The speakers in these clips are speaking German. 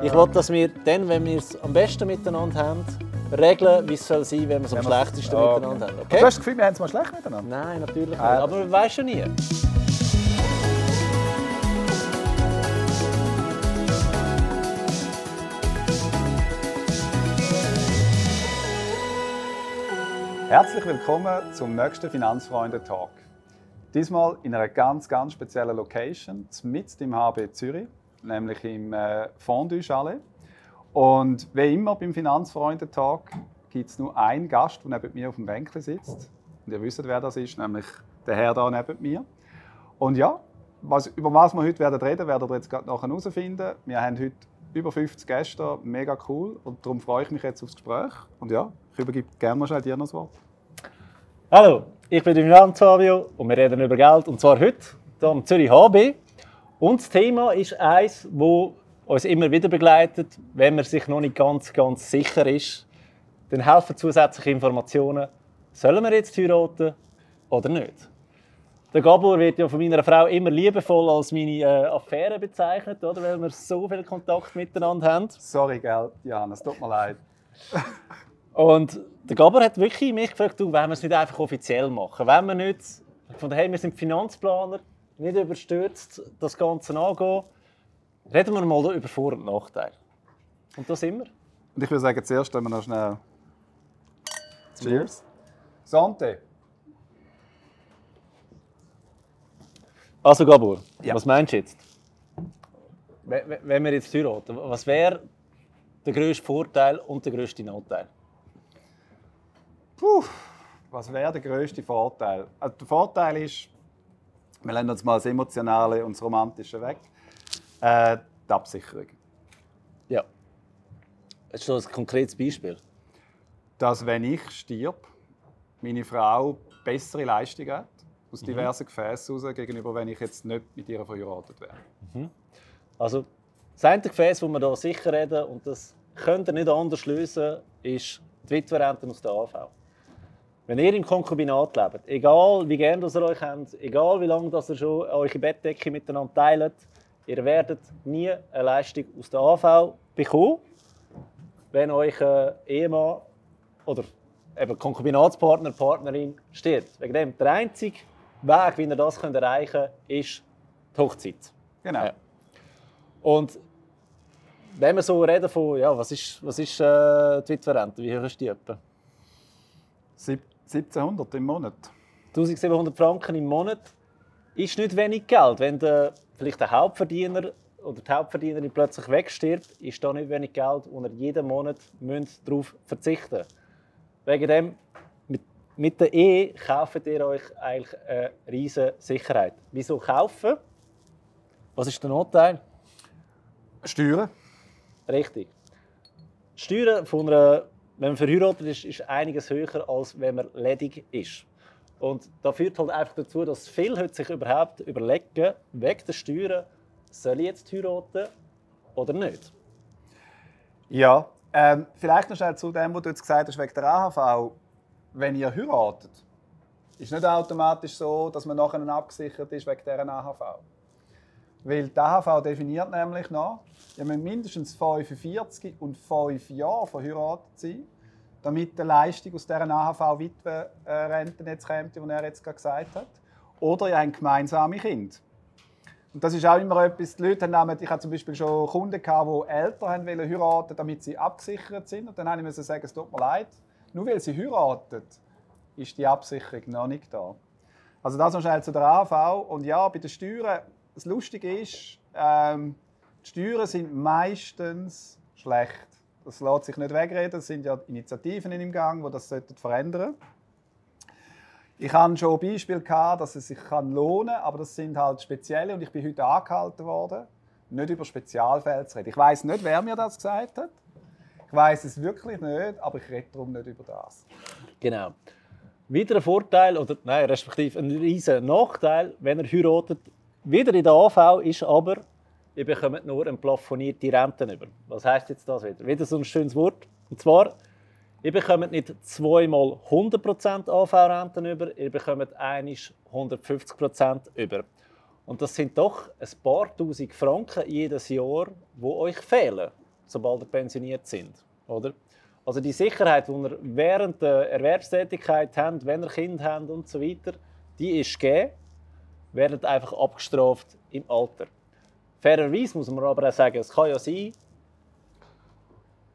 Ich will, dass wir dann, wenn wir es am besten miteinander haben, regeln, wie es soll sein, wenn wir es am schlechtesten Okay. miteinander haben. Du Okay? hast das Gefühl, wir haben es mal schlecht miteinander? Nein, natürlich nicht. Ah, Aber man weiß schon nie. Herzlich willkommen zum nächsten Finanzfreunde-Talk. Diesmal in einer ganz, ganz speziellen Location, mitten im HB Zürich, nämlich im äh, Fondue-Chalet. Und wie immer beim Finanzfreunde-Talk gibt es nur einen Gast, der neben mir auf dem Bänkchen sitzt. Und ihr wisst, wer das ist, nämlich der Herr da neben mir. Und ja, was, über was wir heute werden reden, werdet ihr jetzt gerade nachher herausfinden. Wir haben heute über 50 Gäste, mega cool. Und darum freue ich mich jetzt aufs Gespräch. Und ja, ich übergebe gerne mal schnell dir noch das Wort. Hallo, ich bin Jan Fabio und wir reden über Geld. Und zwar heute hier am Zürich HB. Und das Thema ist eins, das uns immer wieder begleitet, wenn man sich noch nicht ganz, ganz sicher ist. Dann helfen zusätzliche Informationen. Sollen wir jetzt heiraten oder nicht? Der Gabor wird ja von meiner Frau immer liebevoll als meine äh, Affäre bezeichnet, oder? weil wir so viel Kontakt miteinander haben. Sorry, gell, Jan, es tut mir leid. Und der Gabor hat wirklich mich gefragt, du, wollen wir es nicht einfach offiziell machen? Wenn wir nicht, von hey, wir sind Finanzplaner, nicht überstürzt das Ganze angehen, reden wir mal über Vor- und Nachteile. Und das immer. Und ich würde sagen, zuerst tun wir noch schnell. Cheers. Sante. Also Gabor, Ja. was meinst du jetzt? Wenn wenn wir jetzt heiraten, was wäre der grösste Vorteil und der grösste Nachteil? Puh, was wäre der grösste Vorteil? Also der Vorteil ist, wir lassen uns mal das Emotionale und das Romantische weg. Äh, die Absicherung. Ja. Das ist so ein konkretes Beispiel. Dass, wenn ich stirb, meine Frau bessere Leistung hat, aus diversen Gefäßen heraus, gegenüber wenn ich jetzt nicht mit ihr verheiratet wäre. Also, das eine Gefäß, das wir hier sicher reden, und das könnt ihr nicht anders lösen, ist die Witwerrente aus der AV. Wenn ihr im Konkubinat lebt, egal wie gerne das ihr euch habt, egal wie lange das ihr schon eure Bettdecke miteinander teilt, ihr werdet nie eine Leistung aus der AV bekommen, wenn euch ein Ehemann oder eben Konkubinatspartner, Partnerin stirbt. Wegen dem, der einzige Weg, wie ihr das könnt erreichen könnt, ist die Hochzeit. Genau. Ja. Und wenn wir so reden von, ja, was ist, was ist äh, die Witwerrente, wie hoch ist die etwa? 1700 im Monat. 1700 Franken im Monat ist nicht wenig Geld. Wenn der, vielleicht der Hauptverdiener oder die Hauptverdienerin plötzlich wegstirbt, ist da nicht wenig Geld, und ihr jeden Monat müsst darauf verzichten Wegen dem, mit, mit der Ehe kauft ihr euch eigentlich eine riesige Sicherheit. Wieso kaufen? Was ist der Nachteil? Steuern. Richtig. Steuern von einer, wenn man verheiratet ist, ist einiges höher, als wenn man ledig ist. Und das führt halt einfach dazu, dass viele sich überhaupt überlegen, wegen der Steuern, soll ich jetzt heiraten oder nicht? Ja, ähm, vielleicht noch schnell zu dem, was du jetzt gesagt hast, wegen der AHV. Wenn ihr heiratet, ist nicht automatisch so, dass man nachher abgesichert ist wegen dieser AHV. Weil die AHV definiert nämlich noch, ihr müsst mindestens 45 und 5 Jahre verheiratet sein, damit die Leistung aus dieser AHV-Witwenrente jetzt kommt, die er jetzt gerade gesagt hat. Oder ihr habt gemeinsame Kinder. Und das ist auch immer etwas, die Leute haben ich hatte zum Beispiel schon Kunden, gehabt, die Eltern haben wollen heiraten damit sie abgesichert sind. Und dann habe ich sagen, es tut mir leid, nur weil sie heiraten, ist die Absicherung noch nicht da. Also das schnell zu der AV. Und ja, bei den Steuern, das Lustige ist, ähm, die Steuern sind meistens schlecht. Das lässt sich nicht wegreden. Es sind ja Initiativen im Gang, die das sollten verändern Ich hatte schon Beispiele, gehabt, dass es sich lohnen kann, aber das sind halt spezielle und ich bin heute angehalten worden, nicht über Spezialfälle zu reden. Ich weiß nicht, wer mir das gesagt hat. Ich weiß es wirklich nicht, aber ich rede darum nicht über das. Genau. Wieder ein Vorteil, oder nein, respektive ein riesen Nachteil, wenn ihr heiratet, wieder in der AV ist aber, ihr bekommt nur eine plafonierte Rente über. Was heißt jetzt das wieder? Wieder so ein schönes Wort. Und zwar, ihr bekommt nicht zweimal 100% AV-Renten über, ihr bekommt einisch 150% über. Und das sind doch ein paar tausend Franken jedes Jahr, die euch fehlen. sobald ihr pensioniert sind. Oder? Also die Sicherheit, die ihr während der Erwerbstätigkeit habt, wenn ihr Kind habt und so weiter, die ist gegeben, werdet einfach abgestraft im Alter. Fairerweise muss man aber auch sagen, es kann ja sein,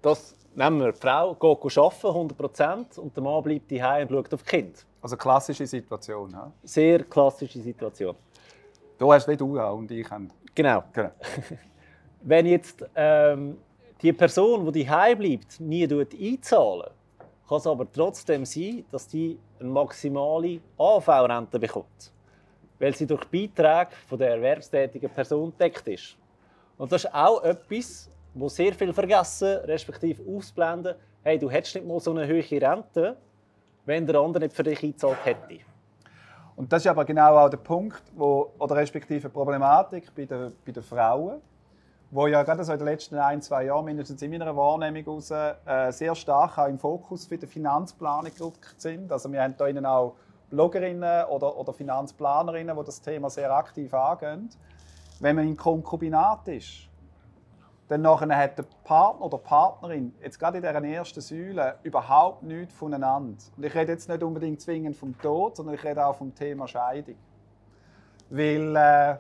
dass nehmen wir die Frau geht arbeiten, 100 und der Mann bleibt daheim und schaut auf die Kinder. Also klassische Situation. Ja? Sehr klassische Situation. Du hast wie du auch und ich haben. Genau. Genau. Wenn jetzt ähm, die Person, die daheim bleibt, nie einzahlen, kann es aber trotzdem sein, dass die eine maximale AV-Rente bekommt, weil sie durch Beiträge von der erwerbstätigen Person deckt ist. Und das ist auch etwas, wo sehr viel vergessen, respektive ausblenden. Hey, du hättest nicht mal so eine hohe Rente, wenn der andere nicht für dich eingezahlt hätte. Und das ist aber genau auch der Punkt, wo, oder respektive Problematik bei den, bei den Frauen, wo ja gerade so in den letzten ein, zwei Jahren, mindestens in meiner Wahrnehmung heraus, äh, sehr stark auch im Fokus für die Finanzplanung gerückt sind. Also wir haben hier auch Bloggerinnen oder, oder Finanzplanerinnen, die das Thema sehr aktiv angehen. Wenn man in Konkubinat ist, dann nachher hat der Partner oder Partnerin jetzt gerade in dieser ersten Säule überhaupt nichts voneinander. Und ich rede jetzt nicht unbedingt zwingend vom Tod, sondern ich rede auch vom Thema Scheidung. Weil, äh,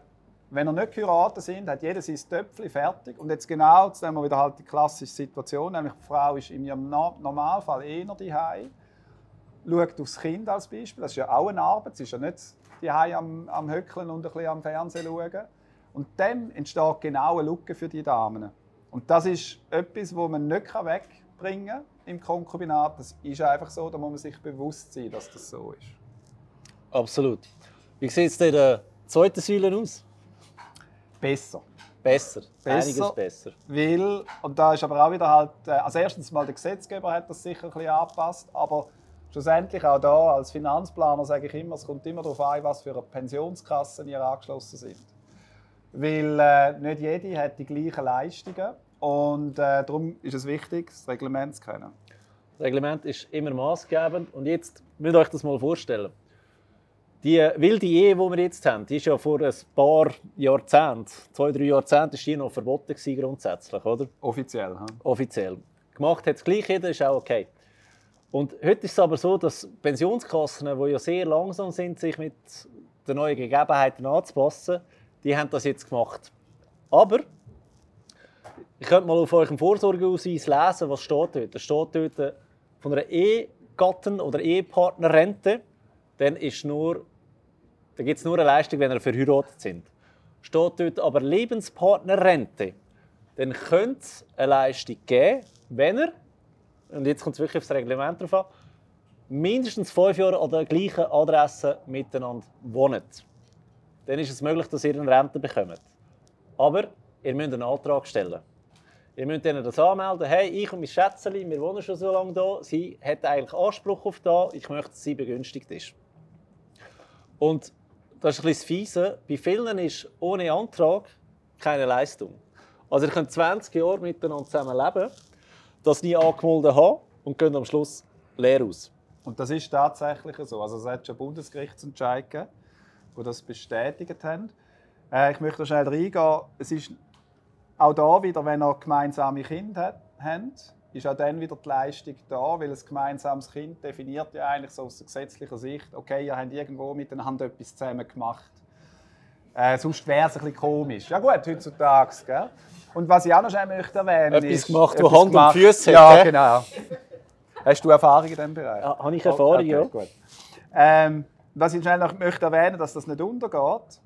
wenn er nicht geheiratet sind, hat jeder sein Töpfchen fertig. Und jetzt genau, jetzt nehmen wir wieder halt die klassische Situation, nämlich die Frau ist in ihrem Normalfall eher daheim, schaut aufs Kind als Beispiel, das ist ja auch eine Arbeit, sie ist ja nicht daheim am, am Höckeln und ein bisschen am Fernsehen schauen. Und dann entsteht genau eine Lücke für die Damen. Und das ist etwas, wo man nicht wegbringen kann im Konkubinat. Das ist einfach so, da muss man sich bewusst sein, dass das so ist. Absolut. Wie sieht es in der zweiten Säule aus? Besser. Besser, besser einiges besser. Weil, und da ist aber auch wieder halt, äh, also erstens mal der Gesetzgeber hat das sicher ein bisschen angepasst, aber schlussendlich auch da als Finanzplaner sage ich immer, es kommt immer darauf an, was für eine Pensionskasse ihr angeschlossen sind. Weil äh, nicht jede hat die gleichen Leistungen und äh, darum ist es wichtig, das Reglement zu kennen. Das Reglement ist immer maßgebend und jetzt müsst ihr euch das mal vorstellen. Die wilde Ehe, die wir jetzt haben, die ist ja vor ein paar Jahrzehnten, zwei, drei Jahrzehnte, ist die noch verboten gewesen, grundsätzlich, oder? Offiziell. Hm? Offiziell. Gemacht hat es gleich jeder, ist auch okay. Und heute ist es aber so, dass Pensionskassen, die ja sehr langsam sind, sich mit den neuen Gegebenheiten anzupassen, die haben das jetzt gemacht. Aber ich könnte mal auf eurem Vorsorgeausweis lesen, was steht dort. Da steht dort von einer Ehegatten- oder Ehepartnerrente, dann ist nur, da gibt es nur eine Leistung, wenn ihr verheiratet sind. Steht dort aber Lebenspartnerrente, dann könnte es eine Leistung geben, wenn er, und jetzt kommt es wirklich aufs Reglement drauf an, mindestens fünf Jahre an der gleichen Adresse miteinander wohnt dann ist es möglich, dass ihr eine Rente bekommt. Aber ihr müsst einen Antrag stellen. Ihr müsst ihnen das anmelden. Hey, ich und mein Schätzchen, wir wohnen schon so lange hier. Sie hat eigentlich Anspruch auf da. Ich möchte, dass sie begünstigt ist. Und das ist ein bisschen fiese. Bei vielen ist ohne Antrag keine Leistung. Also ihr könnt 20 Jahre miteinander zusammen leben, das nie angemeldet haben und gehen am Schluss leer aus. Und das ist tatsächlich so. Also es hat schon Bundesgerichtsentscheid gegeben die das bestätigt haben. Äh, ich möchte schnell reingehen. Es ist auch da wieder, wenn ihr gemeinsame Kinder habt, ist auch dann wieder die Leistung da, weil ein gemeinsames Kind definiert ja eigentlich so aus gesetzlicher Sicht, okay, ihr habt irgendwo miteinander etwas zusammen gemacht. Äh, sonst wäre es ein bisschen komisch. Ja gut, heutzutage, gell? Und was ich auch noch schnell möchte erwähnen etwas ist... Gemacht, etwas Hand gemacht, und Füße Ja, hat, genau. Hast du Erfahrung in diesem Bereich? Ja, habe ich Erfahrung, okay, ja. Gut. Ähm, was ich schnell noch möchte erwähnen, dass das nicht untergeht.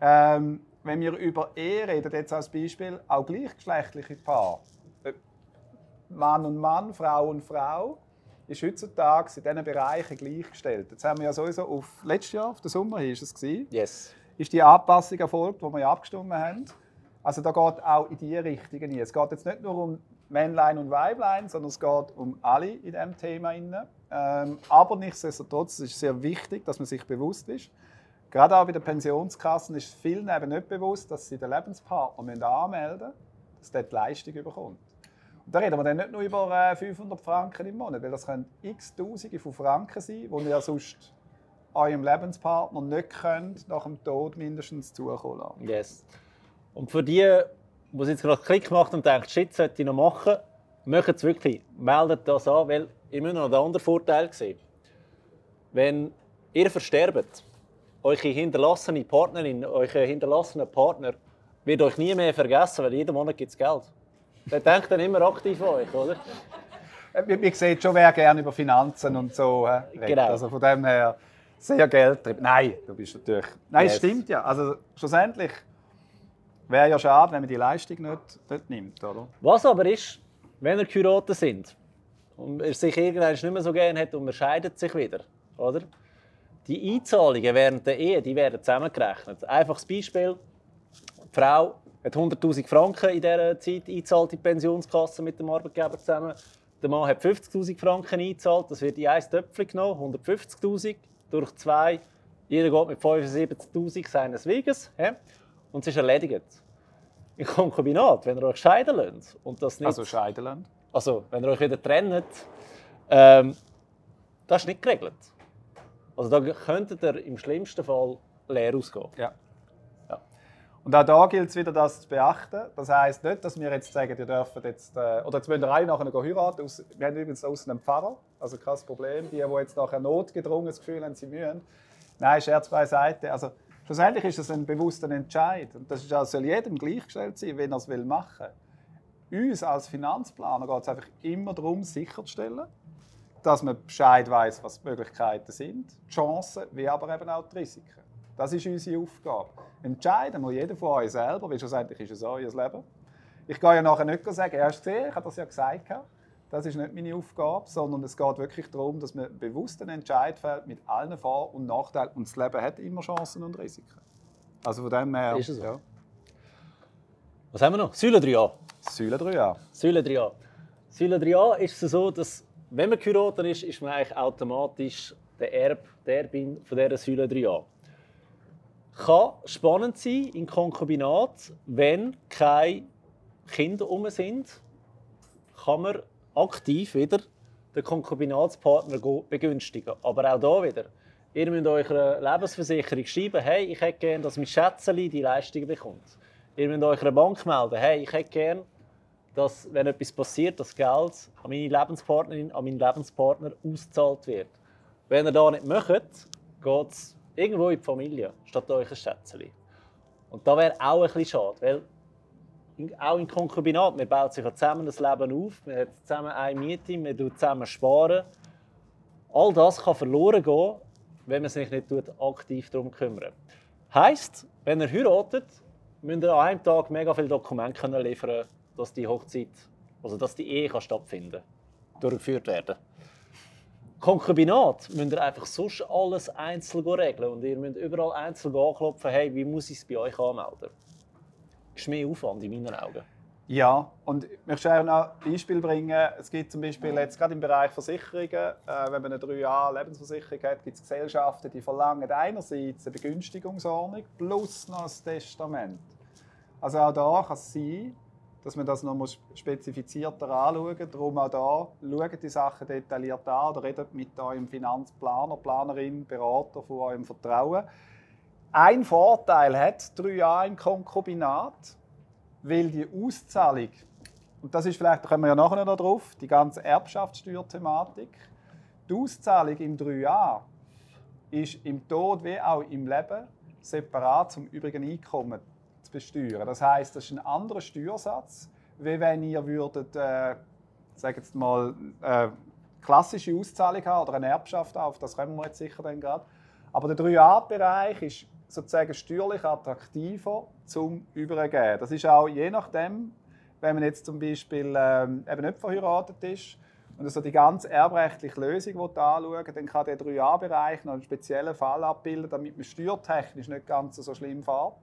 Ähm, wenn wir über Ehe reden, jetzt als Beispiel, auch gleichgeschlechtliche Paare, Mann und Mann, Frau und Frau, ist heutzutage in diesen Bereichen gleichgestellt. Jetzt haben wir ja sowieso auf letztes Jahr, auf den Sommer ist es gewesen, yes. Ist die Anpassung erfolgt, die wir ja abgestimmt haben. Also da geht auch in diese Richtung hin. Es geht jetzt nicht nur um Männlein und Weiblein, sondern es geht um alle in diesem Thema. Ähm, aber nichtsdestotrotz ist es sehr wichtig, dass man sich bewusst ist. Gerade auch bei den Pensionskassen ist vielen eben nicht bewusst, dass sie den Lebenspartner anmelden müssen, dass der die Leistung bekommt. Und da reden wir dann nicht nur über 500 äh, Franken im Monat, weil das können x Tausende von Franken sein, die ihr sonst eurem Lebenspartner nicht könnt, nach dem Tod mindestens zukommen lassen. Yes. Und für die sie jetzt gerade Klick macht und denkt, shit, sollte ich noch machen, macht es wirklich, meldet das an, weil müsst noch einen anderen Vorteil sehen. Wenn ihr versterbt, eure hinterlassene Partnerin, euer hinterlassener Partner wird euch nie mehr vergessen, weil jeden Monat gibt es Geld. Der denkt dann immer aktiv an euch, oder? Wir, wir sehen schon, wer gerne über Finanzen und so äh, redet. Genau. Also von dem her sehr geldtrieben. Nein, du bist natürlich. Nein, es Yes. stimmt ja. Also schlussendlich wäre ja schade, wenn man die Leistung nicht, nicht nimmt, oder? Was aber ist, wenn ihr geheiratet sind und er sich irgendwann nicht mehr so gerne hat und man scheidet sich wieder, oder? Die Einzahlungen während der Ehe, die werden zusammengerechnet. Einfaches Beispiel: Die Frau hat 100.000 Franken in dieser Zeit eingezahlt in die Pensionskasse mit dem Arbeitgeber zusammen. Der Mann hat 50.000 Franken eingezahlt. Das wird in ein Töpfchen genommen, 150.000 durch zwei. Jeder geht mit 75.000 seines Weges. hä? Und es ist erledigt. Im Konkubinat, wenn ihr euch scheiden lasst und das nicht Also scheiden lassen. also, wenn ihr euch wieder trennt, ähm, das ist nicht geregelt. Also, da könntet ihr im schlimmsten Fall leer ausgehen. Ja. Ja. Und auch da gilt es wieder, das zu beachten. Das heisst nicht, dass wir jetzt sagen, ihr dürft jetzt, äh, oder jetzt müsst ihr alle nachher heiraten. Wir haben übrigens außen einen Pfarrer, also kein Problem. Die, die jetzt nachher notgedrungen das Gefühl haben, sie müssen. Nein, Scherz beiseite. Also, schlussendlich ist es ein bewusster Entscheid. Und das ist auch, soll jedem gleichgestellt sein, wenn er es will machen Uns als Finanzplaner geht es einfach immer darum, sicherzustellen, dass man Bescheid weiß, was die Möglichkeiten sind, die Chancen, wie aber eben auch die Risiken. Das ist unsere Aufgabe. Entscheiden muss jeder von euch selber, weil schlussendlich ist es euer Leben. Ich gehe ja nachher nicht sagen, er hast gesehen, ich habe das ja gesagt. Das ist nicht meine Aufgabe, sondern es geht wirklich darum, dass man bewusst einen Entscheid fällt mit allen Vor- und Nachteilen. Und das Leben hat immer Chancen und Risiken. Also von dem her, Ist es so? ja, Was haben wir noch? Säule 3a. Säule 3a. Säule 3a. Säule 3a ist es so, dass, wenn man geheiratet ist, ist man eigentlich automatisch der Erb, der Erbin von dieser Säule 3a. Kann spannend sein im Konkubinat, wenn keine Kinder um sind, kann man aktiv wieder den Konkubinatspartner begünstigen. Aber auch da wieder. Ihr müsst eurer Lebensversicherung schreiben, hey, ich hätte gerne, dass mein Schätzeli die Leistung bekommt. Ihr müsst eurer Bank melden, hey, ich hätte gerne, dass, wenn etwas passiert, das Geld an meine Lebenspartnerin, an meinen Lebenspartner ausgezahlt wird. Wenn ihr das nicht macht, geht es irgendwo in die Familie, statt euch ein Schätzeli. Und da wäre auch ein bisschen schade, weil auch im Konkubinat, man baut sich zusammen das Leben auf, man hat zusammen eine Miete, man tut zusammen sparen. All das kann verloren gehen, wenn man sich nicht aktiv darum kümmert. Heißt, wenn ihr heiratet, müsst ihr an einem Tag mega viele Dokumente liefern, dass die Hochzeit, also dass die Ehe kann stattfinden, durchgeführt werden. Konkubinat müsst ihr einfach sonst alles einzeln regeln und ihr müsst überall einzeln anklopfen, hey, wie muss ich es bei euch anmelden? Das ist mehr Aufwand in meinen Augen. Ja, und ich möchte auch noch ein Beispiel bringen. Es gibt zum Beispiel jetzt gerade im Bereich Versicherungen, äh, wenn man eine 3A Lebensversicherung hat, gibt es Gesellschaften, die verlangen einerseits eine Begünstigungsordnung plus noch ein Testament. Also auch da kann es sein, dass man das noch mal spezifizierter anschauen muss. Darum auch da, schaut die Sachen detailliert an oder redet mit eurem Finanzplaner, Planerin, Berater von eurem Vertrauen. Ein Vorteil hat 3A im Konkubinat, weil die Auszahlung, und das ist vielleicht, da kommen wir ja nachher noch drauf, die ganze Erbschaftssteuerthematik, die Auszahlung im 3a ist im Tod wie auch im Leben separat zum übrigen Einkommen besteuern. Das heißt, das ist ein anderer Steuersatz, wie wenn ihr würdet, äh, sag jetzt mal, äh, klassische Auszahlung haben oder eine Erbschaft auf, das kommen wir jetzt sicher dann gerade. Aber der 3a-Bereich ist sozusagen steuerlich attraktiver zum Übergeben. Das ist auch je nachdem, wenn man jetzt zum Beispiel ähm, eben nicht verheiratet ist und also die ganze erbrechtliche Lösung anschauen dann kann der 3a-Bereich noch einen speziellen Fall abbilden, damit man steuertechnisch nicht ganz so schlimm fährt.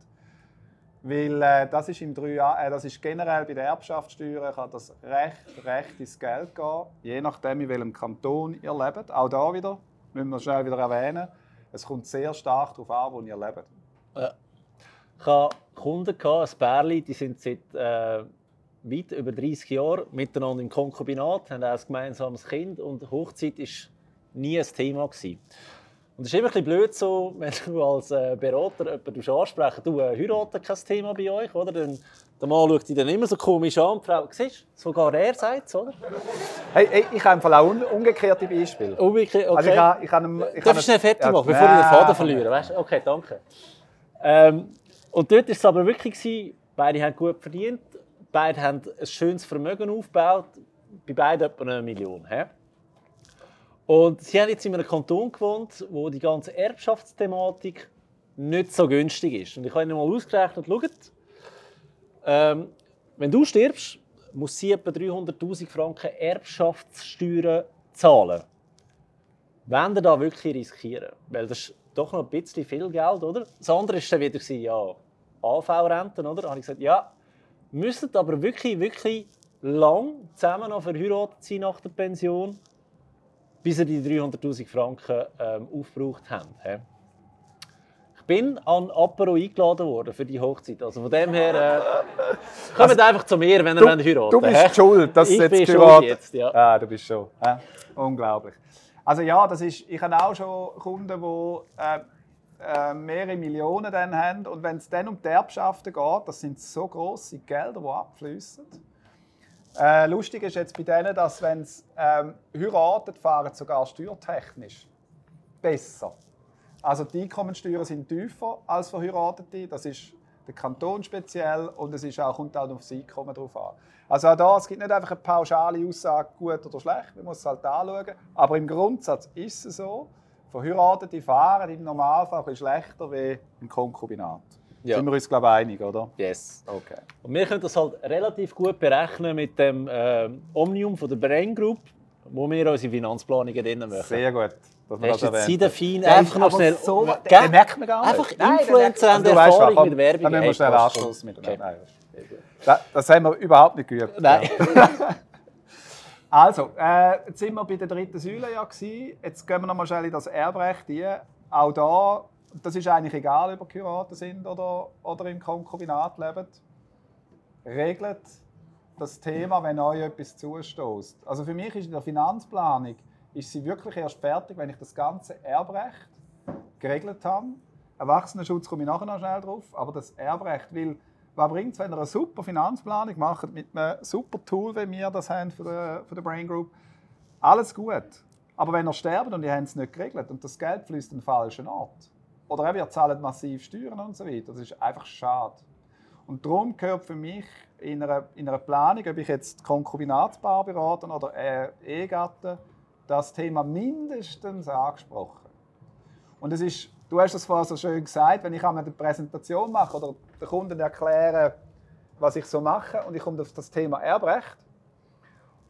Weil äh, das ist im 3a, äh, das ist generell bei der Erbschaftssteuer kann das recht, recht ins Geld gehen, je nachdem in welchem Kanton ihr lebt. Auch da wieder müssen wir schnell wieder erwähnen. Es kommt sehr stark darauf an, wo ihr lebt. Ich hatte Kunden, ein Pärchen, die sind seit äh, weit über 30 Jahren miteinander im Konkubinat, haben auch ein gemeinsames Kind und Hochzeit war nie ein Thema. Gewesen. Und es ist immer ein bisschen blöd so, wenn du als äh, Berater jemanden ansprechen du äh, heiraten kein Thema bei euch, oder? Dann, der Mann schaut dich dann immer so komisch an, die Frau, siehst du, sogar er sagt es, oder? Hey, hey, ich habe im Fall auch un umgekehrte Beispiele. Umgekehrt, okay. Also ich habe, ich habe, ich Darf ich schnell fertig machen, bevor ich den Faden verliere? Weißt? du? Okay, danke. Ähm, und dort war es aber wirklich, gewesen, beide haben gut verdient, beide haben ein schönes Vermögen aufgebaut, bei beiden etwa eine Million. He? Und sie haben jetzt in einem Kanton gewohnt, wo die ganze Erbschaftsthematik nicht so günstig ist. Und ich habe ihnen mal ausgerechnet, schaut, ähm, wenn du stirbst, muss sie etwa 300'000 Franken Erbschaftssteuern zahlen. Wenn ihr da wirklich riskieren. Weil das ist doch noch ein bisschen viel Geld, oder? Das andere war dann wieder, ja, AV-Renten, oder? Da habe ich gesagt, ja, müssen aber wirklich, wirklich lang zusammen noch verheiratet sein nach der Pension, bis sie die 300'000 Franken ähm, aufgebraucht haben. he? Ich bin an Apero eingeladen worden für die Hochzeit. Also von dem her, äh, kommt einfach zu mir, wenn ihr Du, wollt heiraten du bist he? schuld, dass Ich jetzt bin schuld jetzt, ja. Ah, du bist schon. hä? Unglaublich. Also ja, das ist, ich habe auch schon Kunden, die äh, äh, mehrere Millionen dann haben. Und wenn es dann um die Erbschaften geht, das sind so grosse Gelder, die abfließen. Äh, lustig ist jetzt bei denen, dass wenn sie ähm, heiraten, fahren sogar steuertechnisch besser. Also die Einkommensteuern sind tiefer als Verheiratete. Das ist der Kanton speziell und es ist auch, kommt auch auf das Einkommen drauf an. Also auch da, es gibt nicht einfach eine pauschale Aussage, gut oder schlecht, man muss es halt anschauen. Aber im Grundsatz ist es so, Verheiratete fahren im Normalfall ein schlechter wie im Konkubinat. Ja. Sind wir uns, glaube ich, einig, oder? Yes. Okay. Und wir können das halt relativ gut berechnen mit dem äh, Omnium von der Brain Group, wo wir unsere Finanzplanungen drin machen. Sehr gut, dass das jetzt erwähnt Seiden fein, Der einfach ist noch schnell. So, den, den merkt man gar nicht. Einfach Nein, Influencer haben Also, weißt Erfahrung was, komm, mit Werbung. Dann müssen wir schnell Anschluss miteinander. Okay. Nein, das, das haben wir überhaupt nicht geübt. Nein. Also, äh, jetzt sind wir bei der dritten Säule ja gewesen. Jetzt gehen wir noch mal schnell in das Erbrecht ein. Auch da, das ist eigentlich egal, ob ihr geheiratet sind oder, oder im Konkubinat leben. Regelt das Thema, wenn euch etwas zustößt. Also für mich ist in der Finanzplanung ist sie wirklich erst fertig, wenn ich das ganze Erbrecht geregelt habe. Erwachsenenschutz komme ich nachher noch schnell drauf, aber das Erbrecht, weil was bringt es, wenn ihr eine super Finanzplanung macht mit einem super Tool, wie wir das haben für die, für die Brain Group? Alles gut. Aber wenn ihr sterbt und ihr habt es nicht geregelt und das Geld fließt an den falschen Ort, oder ihr zahlt massiv Steuern und so weiter, das ist einfach schade. Und darum gehört für mich in einer, in einer Planung, ob ich jetzt Konkubinatspaar berate oder äh, Ehegatten, das Thema mindestens angesprochen. Und es ist, du hast es vorhin so schön gesagt, wenn ich einmal eine Präsentation mache oder den Kunden erkläre, was ich so mache und ich komme auf das Thema Erbrecht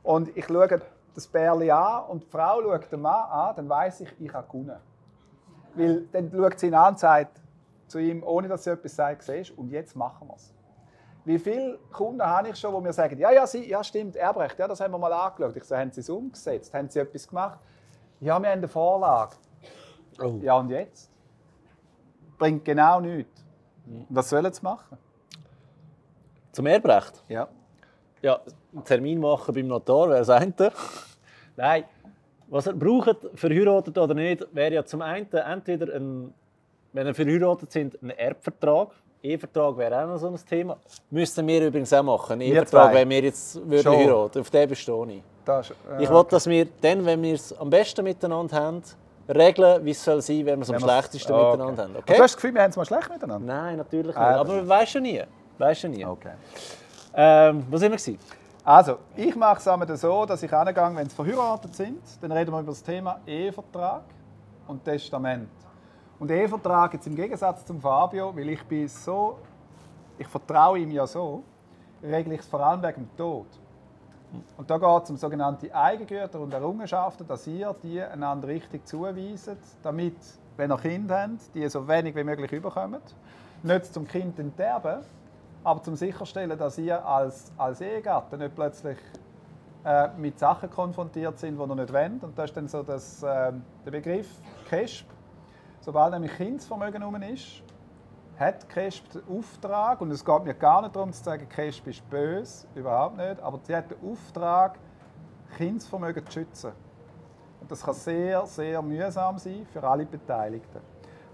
und ich schaue das Bärli an und die Frau schaut den Mann an, dann weiß ich, ich habe gewonnen. Weil dann schaut sie ihn an und sagt zu ihm, ohne dass sie etwas sagt, siehst und jetzt machen wir es. Wie viele Kunden habe ich schon, die mir sagen, ja, ja, sie, ja stimmt, Erbrecht, ja, das haben wir mal angeschaut. Ich sage, haben sie es umgesetzt? Haben sie etwas gemacht? Ja, wir haben eine Vorlage. Oh. Ja, und jetzt? Bringt genau nichts. Was sollen sie machen? Zum Erbrecht. Ja. Ja, einen Termin machen beim Notar, wer sagt er? Nein. Was ihr braucht, verheiratet oder nicht, wäre ja zum einen entweder, ein, wenn ihr verheiratet sind, ein Erbvertrag. Ehevertrag wäre auch noch so ein Thema. Müssten wir übrigens auch machen. Zwei. wenn wir jetzt würden Schon. heiraten. Auf den bestehe ich. Das, äh, Ich will, dass wir dann, wenn wir es am besten miteinander haben, regeln, wie es soll sein, wenn wir es am schlechtesten Okay. miteinander haben. Und Okay? Du hast das Gefühl, wir haben es mal schlecht miteinander? Nein, natürlich nicht. Ah, Aber man weiß schon nie. Weißt schon nie. Okay. Ähm, wo sind wir? Also, ich mache es einmal so, dass ich angehe, wenn sie verheiratet sind, dann reden wir über das Thema Ehevertrag und Testament. Und Ehevertrag jetzt im Gegensatz zum Fabio, weil ich bin so, ich vertraue ihm ja so, regle ich es vor allem wegen dem Tod. Und da geht es um sogenannte Eigengüter und Errungenschaften, dass ihr die einander richtig zuweist, damit, wenn ihr Kinder habt, die so wenig wie möglich überkommen. Nicht zum Kind enterben, aber zum sicherstellen, dass ihr als, als Ehegatte nicht plötzlich äh, mit Sachen konfrontiert sind, die ihr nicht wollt. Und das ist dann so das, äh, der Begriff KESP. Sobald nämlich Kindsvermögen herum ist, hat KESP den Auftrag, und es geht mir gar nicht darum zu sagen, KESP ist böse, überhaupt nicht, aber sie hat den Auftrag, Kindsvermögen zu schützen. Und das kann sehr, sehr mühsam sein für alle Beteiligten.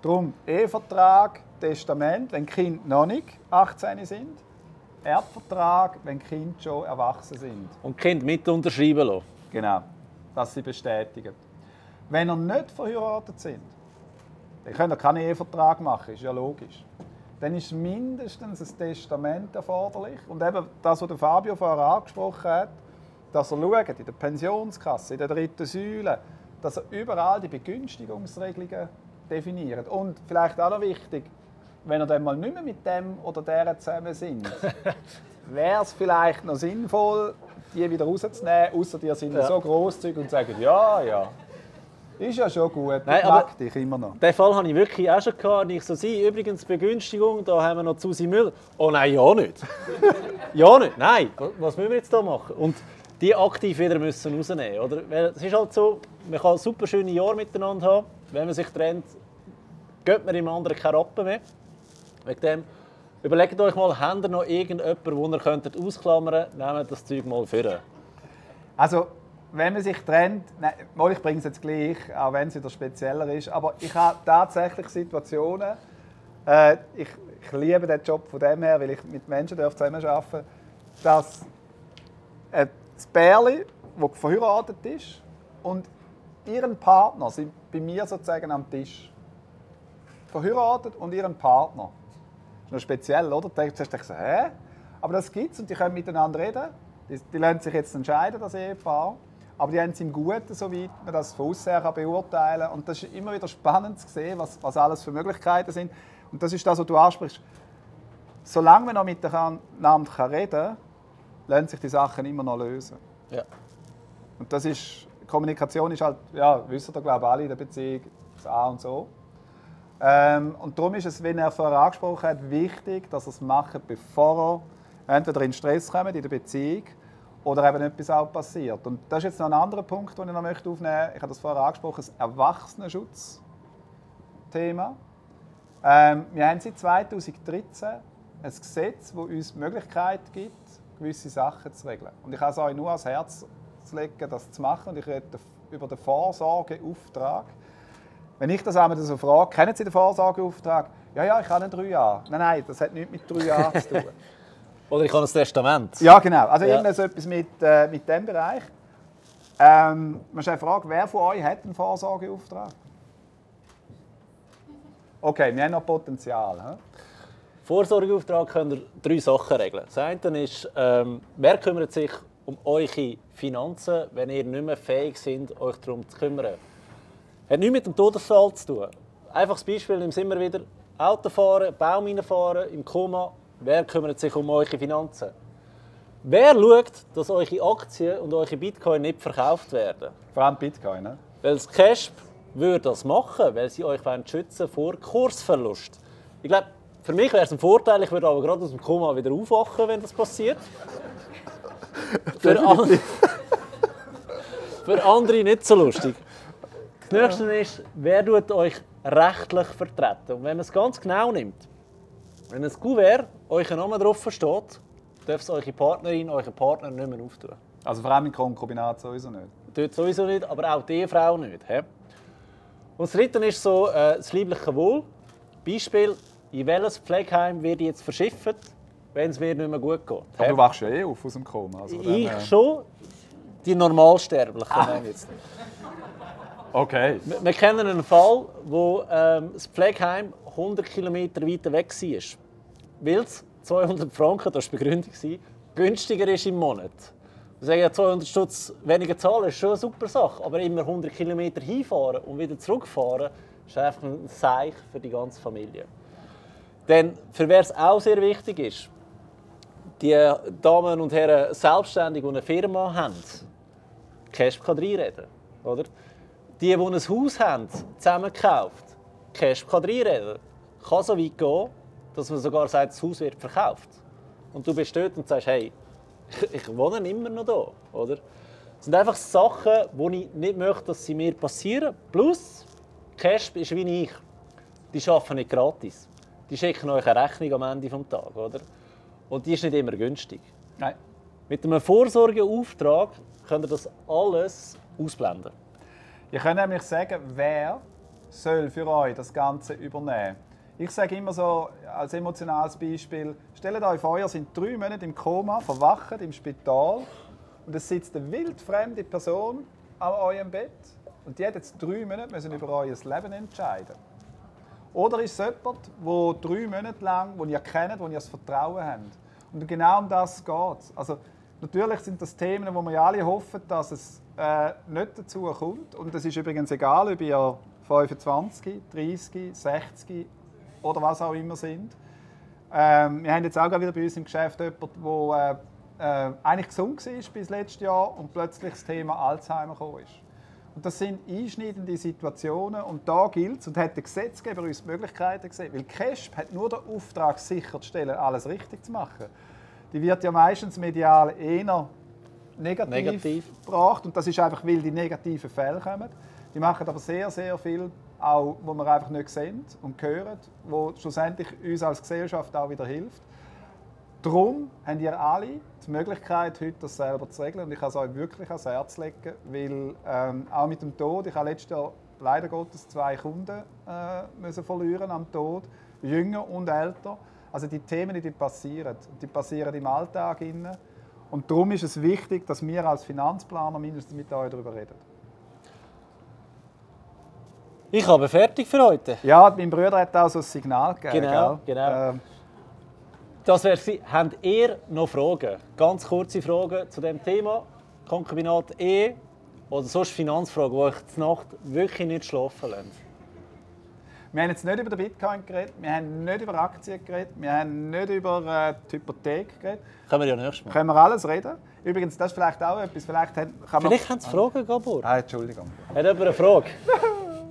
Darum Ehevertrag, Testament, wenn Kinder noch nicht 18 sind. Erbvertrag, wenn Kinder schon erwachsen sind. Und Kinder mit unterschreiben lassen. Genau, dass sie bestätigen. Wenn ihr nicht verheiratet sind, dann könnt ihr keinen Ehevertrag machen, ist ja logisch. Dann ist mindestens ein Testament erforderlich. Und eben das, was der Fabio vorher angesprochen hat, dass er schaut, in der Pensionskasse, in der dritten Säule, dass er überall die Begünstigungsregelungen definiert. Und vielleicht auch noch wichtig, wenn ihr dann mal nicht mehr mit dem oder der zusammen sind, wäre es vielleicht noch sinnvoll, die wieder rauszunehmen, außer die sind Ja. so großzügig und sagen, ja, ja, ist ja schon gut, Nein, ich mag dich immer noch. Den Fall hatte ich wirklich auch schon. Gehabt. Ich so, sie, übrigens Begünstigung, da haben wir noch Susi Müller. Oh nein, ja nicht. ja nicht, nein. Was- Was müssen wir jetzt da machen? Und die aktiv wieder müssen rausnehmen? Weil es ist halt so, man kann super schöne Jahre miteinander haben. Wenn man sich trennt, geht man im anderen keinen Rappen mehr. Wegen dem, überlegt euch mal, habt ihr noch irgendjemanden, den ihr könntet ausklammern könntet, nehmt das Zeug mal vor. Also, wenn man sich trennt, nein, ich bringe es jetzt gleich, auch wenn es wieder spezieller ist, aber ich habe tatsächlich Situationen, äh, ich, ich liebe den Job von dem her, weil ich mit Menschen zusammenarbeiten darf, dass äh, das Bärli, das verheiratet ist, und ihren Partner sind bei mir sozusagen am Tisch. Verheiratet und ihren Partner. Das ist noch speziell, oder? Da denkst du so, hä? Aber das gibt es und die können miteinander reden. Die, die lassen sich jetzt entscheiden, das Ehepaar. Aber die haben es im Guten, soweit man das von außen her beurteilen kann. Und das ist immer wieder spannend zu sehen, was, was alles für Möglichkeiten sind. Und das ist das, was du ansprichst. Solange man noch miteinander reden kann, lassen sich die Sachen immer noch lösen. Ja. Und das ist, Kommunikation ist halt, ja, wissen ihr glaube ich alle in der Beziehung, das A und so. Ähm, und darum ist es, wie er vorher angesprochen hat, wichtig, dass er es macht, bevor er entweder in Stress kommt in der Beziehung oder eben etwas auch passiert. Und das ist jetzt noch ein anderer Punkt, den ich noch möchte aufnehmen möchte. Ich habe das vorher angesprochen, das Erwachsenenschutz-Thema. Ähm, wir haben seit 2013 ein Gesetz, das uns die Möglichkeit gibt, gewisse Sachen zu regeln. Und ich kann es euch nur ans Herz legen, das zu machen. Und ich rede über den Vorsorgeauftrag. Wenn ich das einmal so frage, kennen Sie den Vorsorgeauftrag? Ja, ja, ich habe einen drei Jahre. Nein, nein, das hat nichts mit drei Jahren zu tun. Oder ich habe ein Testament. Ja, genau. Also Ja. irgendwas etwas mit, äh, mit dem Bereich. Ähm, man stellt die Frage, wer von euch hat einen Vorsorgeauftrag? Okay, wir haben noch Potenzial. He? Vorsorgeauftrag könnt ihr drei Sachen regeln. Das eine ist, ähm, wer kümmert sich um eure Finanzen, wenn ihr nicht mehr fähig seid, euch darum zu kümmern. Hat nichts mit dem Todesfall zu tun. Einfaches Beispiel, nehmen wir wieder Autofahren, Baum reinfahren, im Koma. Wer kümmert sich um eure Finanzen? Wer schaut, dass eure Aktien und eure Bitcoin nicht verkauft werden? Vor allem Bitcoin. Ne? Weil das CASP würde das machen, weil sie euch schützen vor Kursverlust. Ich glaube, für mich wäre es ein Vorteil, ich würde aber gerade aus dem Koma wieder aufwachen, wenn das passiert. für, an für andere nicht so lustig. Das nächste ist, wer tut euch rechtlich vertreten? Und wenn man es ganz genau nimmt, wenn ein Kuvert euch Namen drauf steht, darf es eure Partnerin, euren Partner nicht mehr auftun. Also vor allem im Konkubinat sowieso nicht. Dort sowieso nicht, aber auch die Frau nicht. He? Und das Dritte ist so äh, das liebliche Wohl. Beispiel, in welches Pflegeheim werde ich jetzt verschifft, wenn es mir nicht mehr gut geht. Aber du wachst ja eh auf aus dem Koma. Also dem ich her- schon, die Normalsterblichen. Ah. jetzt. Okay. Wir, wir kennen einen Fall, wo ähm, das Pflegeheim 100 km weiter weg war. Weil es 200 Franken, das war die Begründung, günstiger ist im Monat. Wir sagen ja, 200 Stutz weniger zahlen ist schon eine super Sache, aber immer 100 km hinfahren und wieder zurückfahren ist einfach ein Seich für die ganze Familie. Denn für wer es auch sehr wichtig ist, die Damen und Herren Selbstständige, die eine Firma haben, Cash kann reinreden. Oder? Die, die ein Haus haben, zusammen gekauft, Cash kann reinreden. Kann so weit gehen, dass man sogar sagt, das Haus wird verkauft. Und du bist dort und sagst, hey, ich wohne immer noch da. Oder? Das sind einfach Sachen, die ich nicht möchte, dass sie mir passieren. Plus, Cash ist wie ich. Die arbeiten nicht gratis. Die schicken euch eine Rechnung am Ende des Tages. Oder? Und die ist nicht immer günstig. Nein. Mit einem Vorsorgeauftrag könnt ihr das alles ausblenden. Ihr könnt nämlich sagen, wer soll für euch das Ganze übernehmen. Ich sage immer so als emotionales Beispiel: Stellt euch vor, ihr seid drei Monate im Koma, verwacht im Spital und es sitzt eine wildfremde Person an eurem Bett und die hat jetzt drei Monate müssen über euer Leben entscheiden. Oder ist es jemand, der drei Monate lang, wo ihr kennt, wo ihr das Vertrauen habt? Und genau um das geht es. Also, natürlich sind das Themen, wo wir alle hoffen, dass es äh, nicht dazu kommt. Und es ist übrigens egal, ob ihr 25, 30, 60 oder was auch immer sind. Ähm, wir haben jetzt auch wieder bei uns im Geschäft jemanden, der äh, äh, eigentlich gesund war bis letztes Jahr und plötzlich das Thema Alzheimer ist. Und das sind einschneidende Situationen und da gilt es und hat der Gesetzgeber uns die Möglichkeiten gesehen, weil CASP hat nur den Auftrag sicherzustellen, alles richtig zu machen. Die wird ja meistens medial eher negativ, negativ. gebracht und das ist einfach, weil die negativen Fälle kommen. Die machen aber sehr, sehr viel, auch, wo wir einfach nicht sehen und hören, wo schlussendlich uns als Gesellschaft auch wieder hilft. Darum haben ihr alle die Möglichkeit, heute das selber zu regeln. Und ich kann es euch wirklich ans Herz legen, weil ähm, auch mit dem Tod, ich habe letztes Jahr leider Gottes zwei Kunden äh, müssen verlieren am Tod, jünger und älter. Also die Themen, die passieren, die passieren im Alltag. Und darum ist es wichtig, dass wir als Finanzplaner mindestens mit euch darüber reden. Ich habe fertig für heute. Ja, mein Bruder hat auch so ein Signal gegeben. Genau, gell? genau. Ähm, das wäre Habt ihr noch Fragen? Ganz kurze Fragen zu dem Thema. Konkubinat E oder sonst Finanzfragen, die euch die Nacht wirklich nicht schlafen lassen? Wir haben jetzt nicht über den Bitcoin geredet, wir haben nicht über Aktien geredet, wir haben nicht über äh, die Hypothek geredet. Können wir ja nächstes Mal. Können wir alles reden. Übrigens, das ist vielleicht auch etwas. Vielleicht, haben, kann vielleicht haben Sie Fragen, Gabor. Ah, Entschuldigung. Hat jemand eine Frage?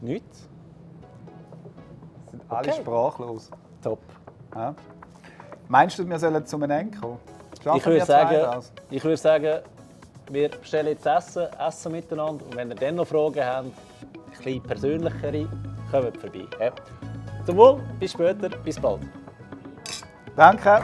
Nichts? Sind alle okay. sprachlos. Top. Ja. Meinst du, wir sollen zum Ende kommen? ich würde, sagen, ich würde sagen, wir bestellen jetzt Essen, essen miteinander und wenn ihr dann noch Fragen habt, ein bisschen persönlichere, kommt vorbei. Ja. Zum Wohl, bis später, bis bald. Danke.